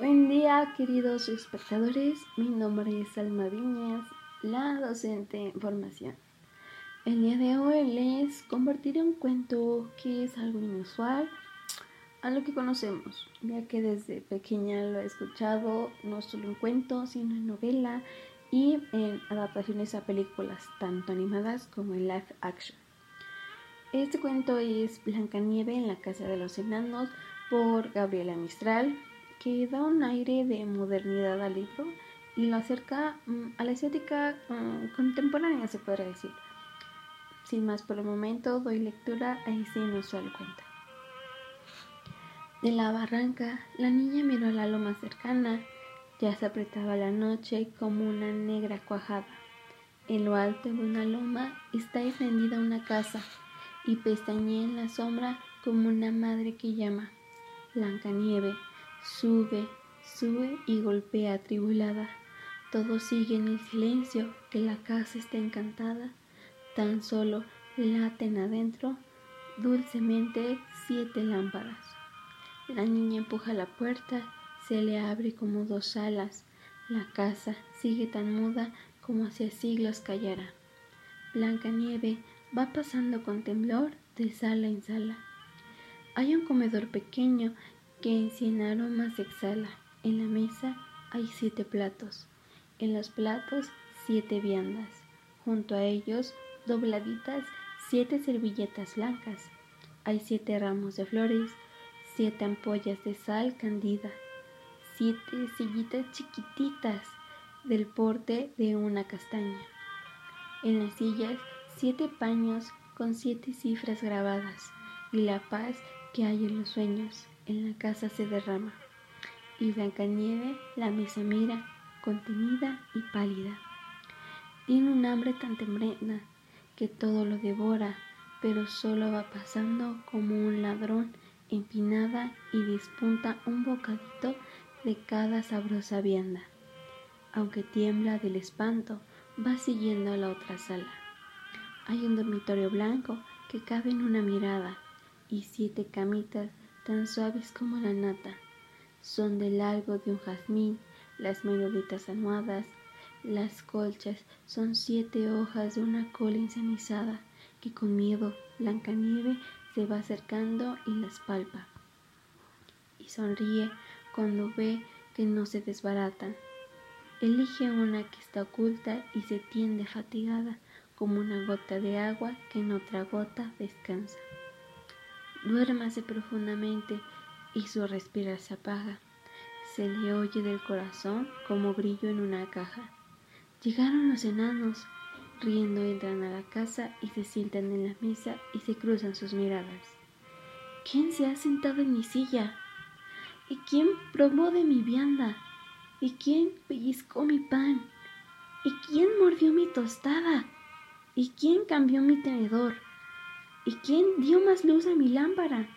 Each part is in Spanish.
Buen día, queridos espectadores. Mi nombre es Alma Viñas, la docente en formación. El día de hoy les compartiré un cuento que es algo inusual a lo que conocemos, ya que desde pequeña lo he escuchado no solo en cuentos, sino en novela y en adaptaciones a películas, tanto animadas como en live action. Este cuento es Blancanieve en la Casa de los Enanos por Gabriela Mistral, que da un aire de modernidad al libro y lo acerca mm, a la estética mm, contemporánea, se podría decir. Sin más por el momento, doy lectura a ese inusual cuento. De la barranca, la niña miró a la loma cercana. Ya se apretaba la noche como una negra cuajada. En lo alto de una loma está encendida una casa y pestañea en la sombra como una madre que llama. Nieve sube, sube y golpea atribulada. Todo sigue en silencio, que la casa está encantada. Tan solo laten adentro dulcemente siete lámparas. La niña empuja la puerta, se le abre como dos alas. La casa sigue tan muda como hacia siglos callará. Blanca nieve va pasando con temblor de sala en sala. Hay un comedor pequeño que en cien aromas exhala. En la mesa hay siete platos. En los platos siete viandas. Junto a ellos, dobladitas, siete servilletas blancas. Hay siete ramos de flores, siete ampollas de sal candida, siete sillitas chiquititas del porte de una castaña. En las sillas siete paños con siete cifras grabadas y la paz que hay en los sueños en la casa se derrama. Y Blancanieve la mesa mira, contenida y pálida. Tiene un hambre tan tremenda que todo lo devora, pero solo va pasando como un ladrón empinada y dispunta un bocadito de cada sabrosa vianda. Aunque tiembla del espanto, va siguiendo a la otra sala. Hay un dormitorio blanco que cabe en una mirada y siete camitas tan suaves como la nata. Son del largo de un jazmín, las meloditas almohadas, las colchas son siete hojas de una cola encenizada que con miedo Blancanieve se va acercando y las palpa. Y sonríe cuando ve que no se desbaratan. Elige una que está oculta y se tiende fatigada como una gota de agua que en otra gota descansa. Duérmase profundamente y su respirar se apaga. Se le oye del corazón como brillo en una caja. Llegaron los enanos, riendo entran a la casa y se sientan en la mesa y se cruzan sus miradas. ¿Quién se ha sentado en mi silla? ¿Y quién probó de mi vianda? ¿Y quién pellizcó mi pan? ¿Y quién mordió mi tostada? ¿Y quién cambió mi tenedor? ¿Y quién dio más luz a mi lámpara?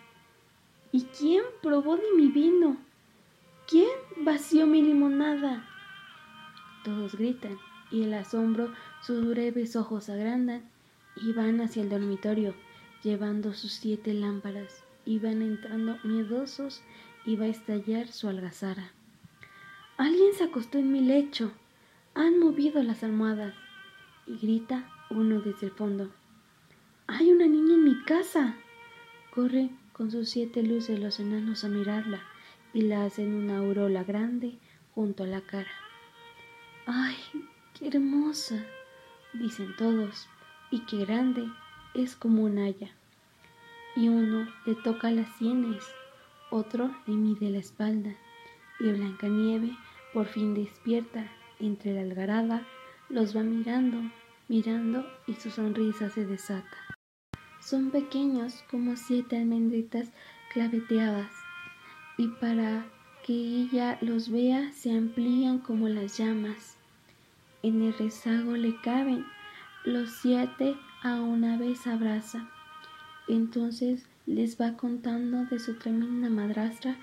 ¿Y quién probó de mi vino? ¿Quién vació mi limonada? Todos gritan y el asombro sus breves ojos agrandan y van hacia el dormitorio llevando sus siete lámparas y van entrando miedosos y va a estallar su algazara. Alguien se acostó en mi lecho, han movido las almohadas y grita uno desde el fondo. Hay una niña en mi casa. Corre con sus siete luces los enanos a mirarla y la hacen una aurola grande junto a la cara. ¡Ay, qué hermosa! dicen todos, y qué grande es como un haya. Y uno le toca las sienes, otro le mide la espalda, y Blancanieve por fin despierta entre la algarada, los va mirando mirando y su sonrisa se desata. Son pequeños como siete almendritas claveteadas y para que ella los vea se amplían como las llamas. En el rezago le caben, los siete a una vez abraza. Entonces les va contando de su tremenda madrastra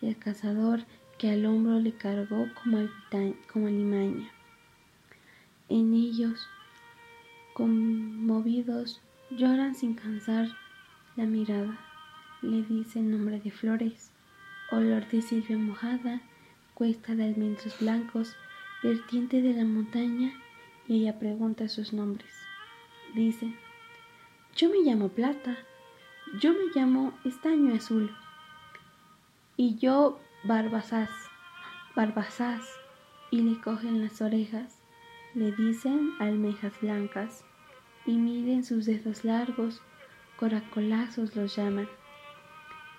y el cazador que al hombro le cargó como, como limaña. En ellos Conmovidos, lloran sin cansar la mirada. Le dicen nombre de flores, olor de silvia mojada, cuesta de almendros blancos, vertiente de la montaña, y ella pregunta sus nombres. Dice, yo me llamo Plata, yo me llamo Estaño Azul, y yo Barbasás, Barbasás, y le cogen las orejas, le dicen almejas blancas, y miden sus dedos largos, coracolazos los llaman.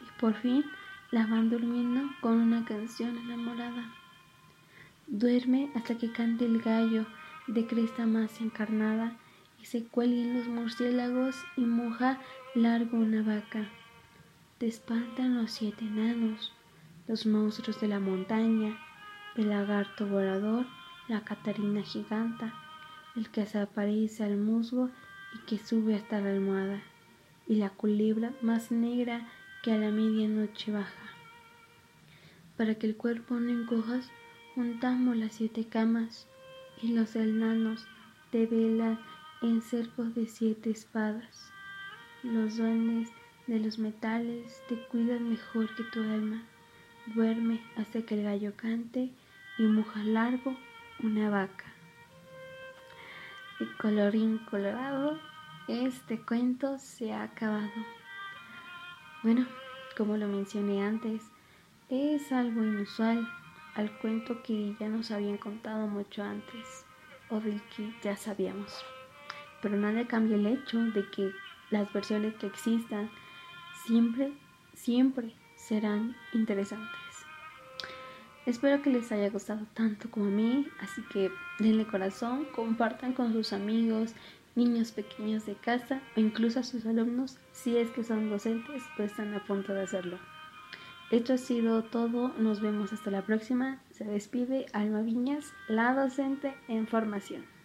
Y por fin la van durmiendo con una canción enamorada. Duerme hasta que cante el gallo de cresta más encarnada y se cuelguen los murciélagos y moja largo una vaca. Te espantan los siete enanos, los monstruos de la montaña, el lagarto volador, la catarina giganta, el que se aparece al musgo y que sube hasta la almohada, y la culebra más negra que a la medianoche baja. Para que el cuerpo no encojas, juntamos las siete camas y los enanos te velan en cercos de siete espadas. Los duendes de los metales te cuidan mejor que tu alma. Duerme hasta que el gallo cante y moja largo una vaca. Y colorín colorado, este cuento se ha acabado. Bueno, como lo mencioné antes, es algo inusual al cuento que ya nos habían contado mucho antes o del que ya sabíamos. Pero nada cambia el hecho de que las versiones que existan siempre, siempre serán interesantes. Espero que les haya gustado tanto como a mí, así que denle corazón, compartan con sus amigos, niños pequeños de casa o incluso a sus alumnos si es que son docentes o están a punto de hacerlo. Esto ha sido todo, nos vemos hasta la próxima. Se despide Alma Viñas, la docente en formación.